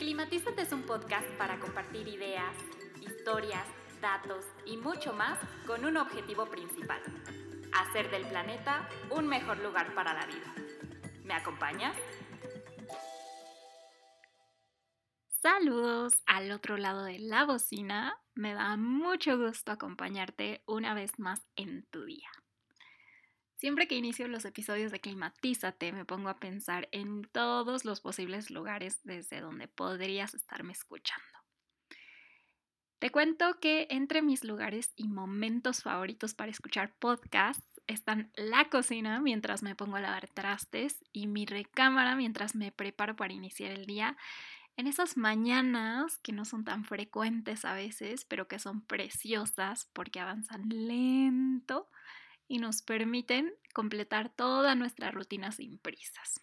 Climatízate es un podcast para compartir ideas, historias, datos y mucho más con un objetivo principal, hacer del planeta un mejor lugar para la vida. ¿Me acompañas? Saludos al otro lado de la bocina. Me da mucho gusto acompañarte una vez más en tu día. Siempre que inicio los episodios de Climatízate me pongo a pensar en todos los posibles lugares desde donde podrías estarme escuchando. Te cuento que entre mis lugares y momentos favoritos para escuchar podcasts están la cocina mientras me pongo a lavar trastes y mi recámara mientras me preparo para iniciar el día en esas mañanas que no son tan frecuentes a veces, pero que son preciosas porque avanzan lento y nos permiten completar toda nuestra rutina sin prisas.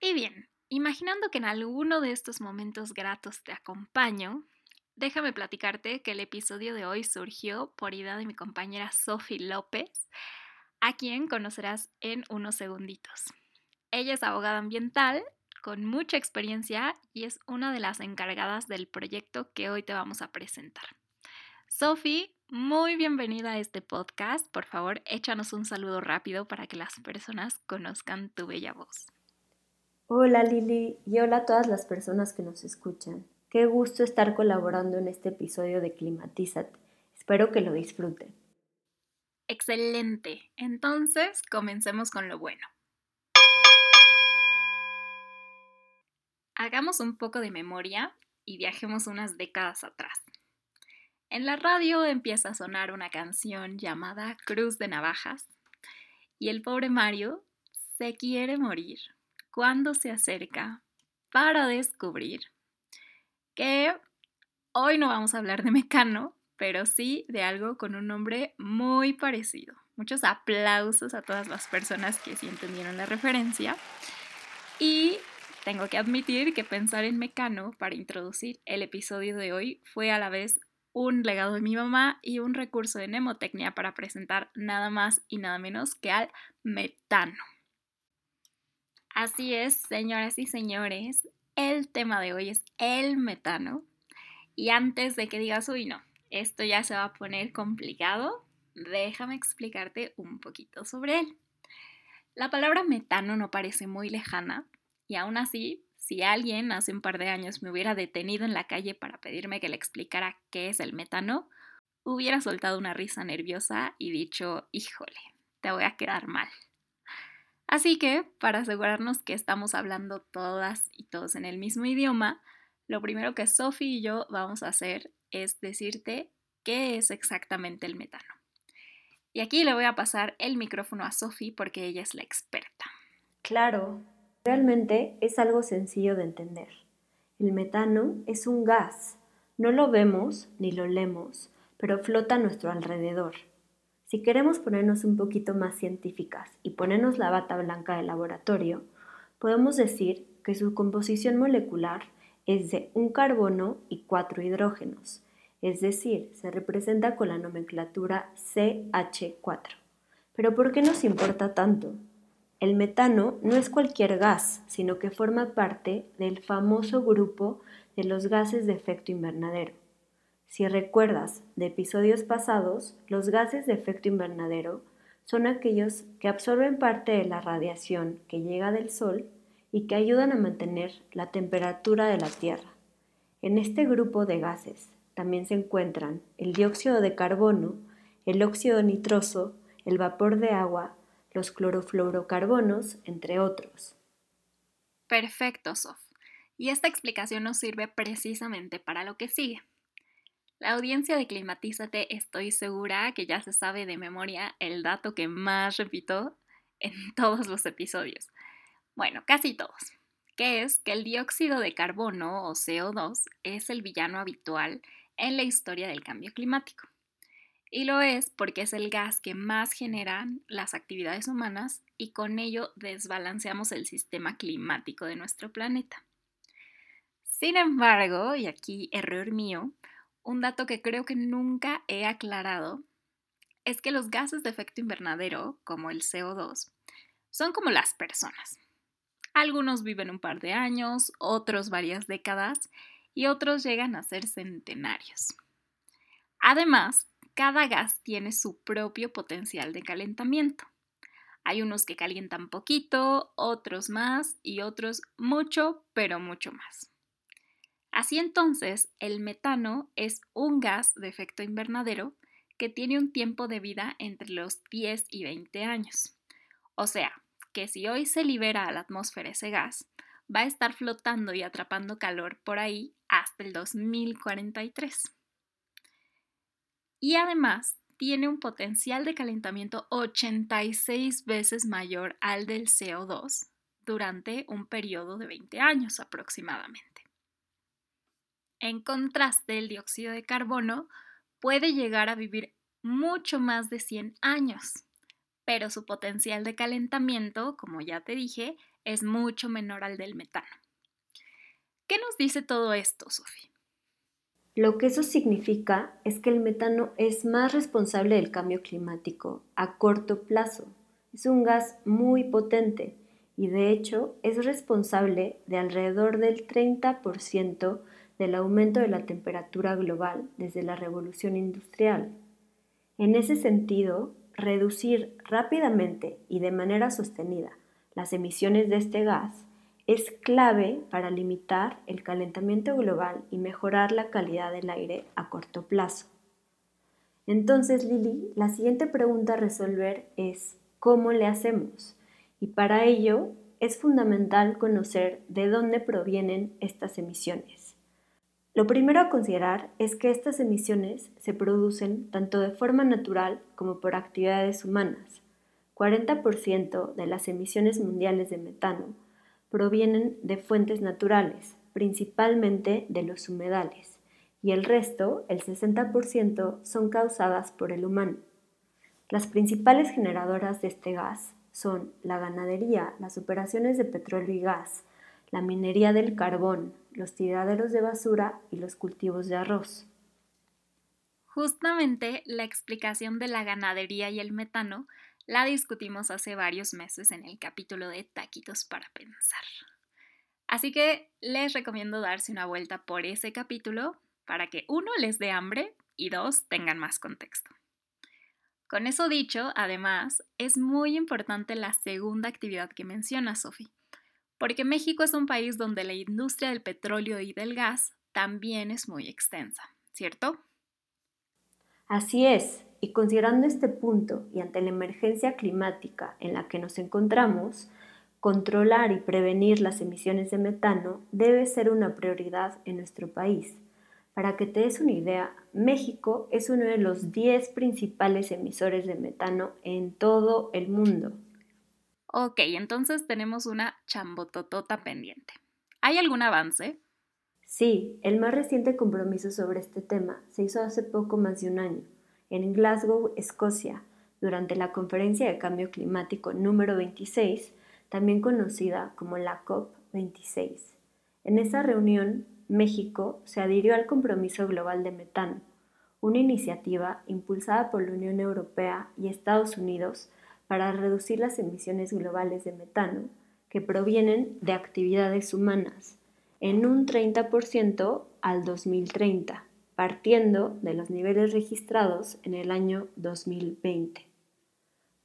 Y bien, imaginando que en alguno de estos momentos gratos te acompaño, déjame platicarte que el episodio de hoy surgió por idea de mi compañera Sophie López, a quien conocerás en unos segunditos. Ella es abogada ambiental con mucha experiencia y es una de las encargadas del proyecto que hoy te vamos a presentar. Sophie muy bienvenida a este podcast. Por favor, échanos un saludo rápido para que las personas conozcan tu bella voz. Hola Lili y hola a todas las personas que nos escuchan. Qué gusto estar colaborando en este episodio de Climatízate. Espero que lo disfruten. Excelente. Entonces, comencemos con lo bueno. Hagamos un poco de memoria y viajemos unas décadas atrás. En la radio empieza a sonar una canción llamada Cruz de Navajas y el pobre Mario se quiere morir cuando se acerca para descubrir que hoy no vamos a hablar de Mecano, pero sí de algo con un nombre muy parecido. Muchos aplausos a todas las personas que sí entendieron la referencia. Y tengo que admitir que pensar en Mecano para introducir el episodio de hoy fue a la vez un legado de mi mamá y un recurso de mnemotecnia para presentar nada más y nada menos que al metano. Así es, señoras y señores, el tema de hoy es el metano. Y antes de que digas, uy, no, esto ya se va a poner complicado, déjame explicarte un poquito sobre él. La palabra metano no parece muy lejana y aún así si alguien hace un par de años me hubiera detenido en la calle para pedirme que le explicara qué es el metano, hubiera soltado una risa nerviosa y dicho, híjole, te voy a quedar mal. Así que, para asegurarnos que estamos hablando todas y todos en el mismo idioma, lo primero que Sophie y yo vamos a hacer es decirte qué es exactamente el metano. Y aquí le voy a pasar el micrófono a Sophie porque ella es la experta. Claro, Realmente es algo sencillo de entender. El metano es un gas. No lo vemos ni lo leemos, pero flota a nuestro alrededor. Si queremos ponernos un poquito más científicas y ponernos la bata blanca del laboratorio, podemos decir que su composición molecular es de un carbono y cuatro hidrógenos, es decir, se representa con la nomenclatura CH4. Pero ¿por qué nos importa tanto? El metano no es cualquier gas, sino que forma parte del famoso grupo de los gases de efecto invernadero. Si recuerdas de episodios pasados, los gases de efecto invernadero son aquellos que absorben parte de la radiación que llega del Sol y que ayudan a mantener la temperatura de la Tierra. En este grupo de gases también se encuentran el dióxido de carbono, el óxido nitroso, el vapor de agua los clorofluorocarbonos, entre otros. Perfecto, Sof. Y esta explicación nos sirve precisamente para lo que sigue. La audiencia de Climatízate estoy segura que ya se sabe de memoria el dato que más repito en todos los episodios. Bueno, casi todos, que es que el dióxido de carbono o CO2 es el villano habitual en la historia del cambio climático. Y lo es porque es el gas que más generan las actividades humanas y con ello desbalanceamos el sistema climático de nuestro planeta. Sin embargo, y aquí error mío, un dato que creo que nunca he aclarado es que los gases de efecto invernadero, como el CO2, son como las personas. Algunos viven un par de años, otros varias décadas y otros llegan a ser centenarios. Además, cada gas tiene su propio potencial de calentamiento. Hay unos que calientan poquito, otros más y otros mucho, pero mucho más. Así entonces, el metano es un gas de efecto invernadero que tiene un tiempo de vida entre los 10 y 20 años. O sea, que si hoy se libera a la atmósfera ese gas, va a estar flotando y atrapando calor por ahí hasta el 2043. Y además tiene un potencial de calentamiento 86 veces mayor al del CO2 durante un periodo de 20 años aproximadamente. En contraste, el dióxido de carbono puede llegar a vivir mucho más de 100 años, pero su potencial de calentamiento, como ya te dije, es mucho menor al del metano. ¿Qué nos dice todo esto, Sofía? Lo que eso significa es que el metano es más responsable del cambio climático a corto plazo. Es un gas muy potente y de hecho es responsable de alrededor del 30% del aumento de la temperatura global desde la revolución industrial. En ese sentido, reducir rápidamente y de manera sostenida las emisiones de este gas es clave para limitar el calentamiento global y mejorar la calidad del aire a corto plazo. Entonces, Lili, la siguiente pregunta a resolver es ¿cómo le hacemos? Y para ello es fundamental conocer de dónde provienen estas emisiones. Lo primero a considerar es que estas emisiones se producen tanto de forma natural como por actividades humanas. 40% de las emisiones mundiales de metano provienen de fuentes naturales, principalmente de los humedales, y el resto, el 60%, son causadas por el humano. Las principales generadoras de este gas son la ganadería, las operaciones de petróleo y gas, la minería del carbón, los tiraderos de basura y los cultivos de arroz. Justamente la explicación de la ganadería y el metano la discutimos hace varios meses en el capítulo de Taquitos para Pensar. Así que les recomiendo darse una vuelta por ese capítulo para que uno les dé hambre y dos tengan más contexto. Con eso dicho, además, es muy importante la segunda actividad que menciona Sofi, porque México es un país donde la industria del petróleo y del gas también es muy extensa, ¿cierto? Así es, y considerando este punto y ante la emergencia climática en la que nos encontramos, controlar y prevenir las emisiones de metano debe ser una prioridad en nuestro país. Para que te des una idea, México es uno de los 10 principales emisores de metano en todo el mundo. Ok, entonces tenemos una chambototota pendiente. ¿Hay algún avance? Sí, el más reciente compromiso sobre este tema se hizo hace poco más de un año en Glasgow, Escocia, durante la Conferencia de Cambio Climático número 26, también conocida como la COP26. En esa reunión, México se adhirió al Compromiso Global de Metano, una iniciativa impulsada por la Unión Europea y Estados Unidos para reducir las emisiones globales de metano que provienen de actividades humanas en un 30% al 2030 partiendo de los niveles registrados en el año 2020.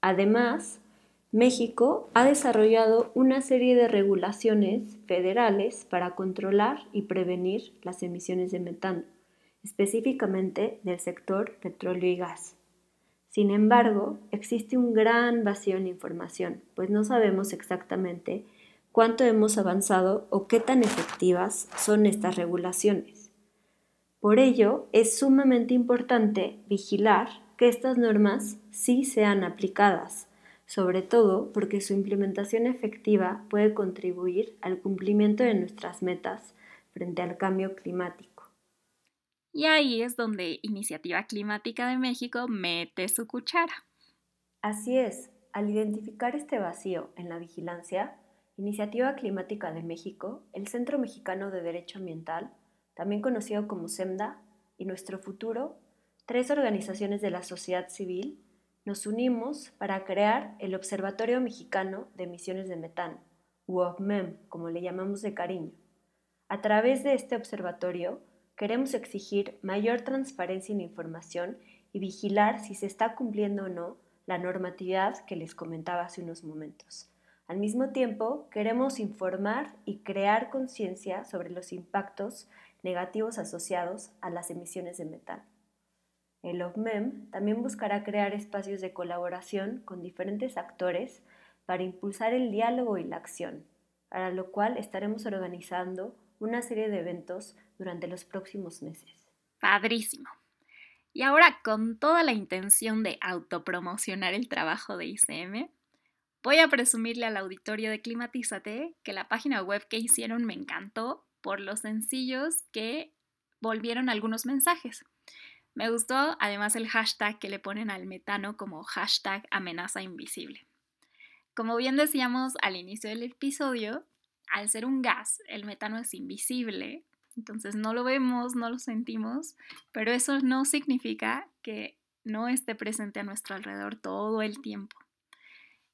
Además, México ha desarrollado una serie de regulaciones federales para controlar y prevenir las emisiones de metano, específicamente del sector petróleo y gas. Sin embargo, existe un gran vacío en información, pues no sabemos exactamente cuánto hemos avanzado o qué tan efectivas son estas regulaciones. Por ello, es sumamente importante vigilar que estas normas sí sean aplicadas, sobre todo porque su implementación efectiva puede contribuir al cumplimiento de nuestras metas frente al cambio climático. Y ahí es donde Iniciativa Climática de México mete su cuchara. Así es, al identificar este vacío en la vigilancia, Iniciativa Climática de México, el Centro Mexicano de Derecho Ambiental, también conocido como SEMDA, y Nuestro Futuro, tres organizaciones de la sociedad civil, nos unimos para crear el Observatorio Mexicano de Emisiones de Metano, u OVMEM, como le llamamos de cariño. A través de este observatorio, queremos exigir mayor transparencia en información y vigilar si se está cumpliendo o no la normatividad que les comentaba hace unos momentos. Al mismo tiempo, queremos informar y crear conciencia sobre los impactos negativos asociados a las emisiones de metano. El OVMEM también buscará crear espacios de colaboración con diferentes actores para impulsar el diálogo y la acción, para lo cual estaremos organizando una serie de eventos durante los próximos meses. Padrísimo. Y ahora, con toda la intención de autopromocionar el trabajo de ICM, voy a presumirle al auditorio de Climatízate que la página web que hicieron me encantó por los sencillos que volvieron algunos mensajes. Me gustó además el hashtag que le ponen al metano como hashtag amenaza invisible. Como bien decíamos al inicio del episodio, al ser un gas, el metano es invisible, entonces no lo vemos, no lo sentimos, pero eso no significa que no esté presente a nuestro alrededor todo el tiempo.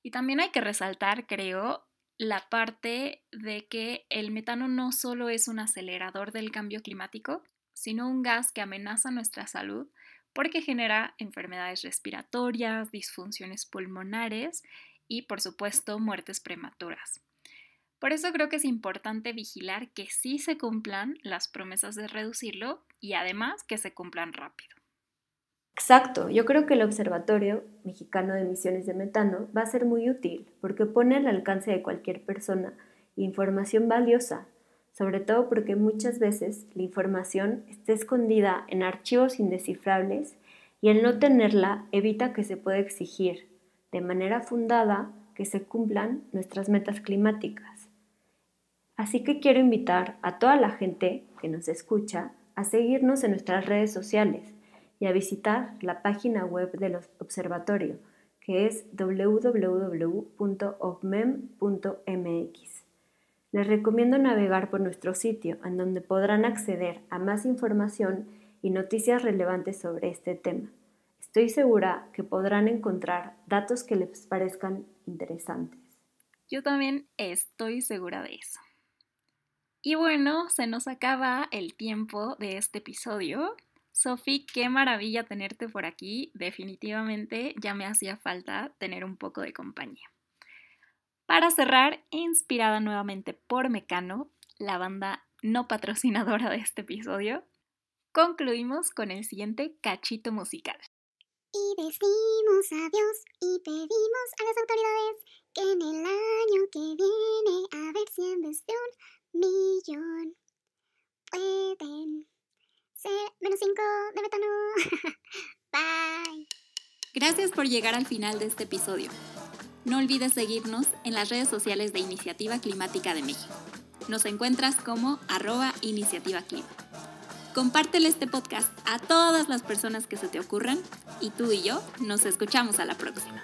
Y también hay que resaltar, creo, la parte de que el metano no solo es un acelerador del cambio climático, sino un gas que amenaza nuestra salud porque genera enfermedades respiratorias, disfunciones pulmonares y, por supuesto, muertes prematuras. Por eso creo que es importante vigilar que sí se cumplan las promesas de reducirlo y además que se cumplan rápido. Exacto, yo creo que el Observatorio Mexicano de Emisiones de Metano va a ser muy útil porque pone al alcance de cualquier persona información valiosa sobre todo porque muchas veces la información está escondida en archivos indescifrables y el no tenerla evita que se pueda exigir de manera fundada que se cumplan nuestras metas climáticas. Así que quiero invitar a toda la gente que nos escucha a seguirnos en nuestras redes sociales y a visitar la página web del observatorio, que es www.ovmem.mx. Les recomiendo navegar por nuestro sitio, en donde podrán acceder a más información y noticias relevantes sobre este tema. Estoy segura que podrán encontrar datos que les parezcan interesantes. Yo también estoy segura de eso. Y bueno, se nos acaba el tiempo de este episodio. Sofi, qué maravilla tenerte por aquí. Definitivamente ya me hacía falta tener un poco de compañía. Para cerrar, inspirada nuevamente por Mecano, la banda no patrocinadora de este episodio, concluimos con el siguiente cachito musical. Y decimos adiós y pedimos a las autoridades que en el año que viene, a ver si de un millón ser menos cinco de metano. Bye. Gracias por llegar al final de este episodio. No olvides seguirnos en las redes sociales de Iniciativa Climática de México. Nos encuentras como arroba iniciativa clima. Compártele este podcast a todas las personas que se te ocurran y tú y yo nos escuchamos a la próxima.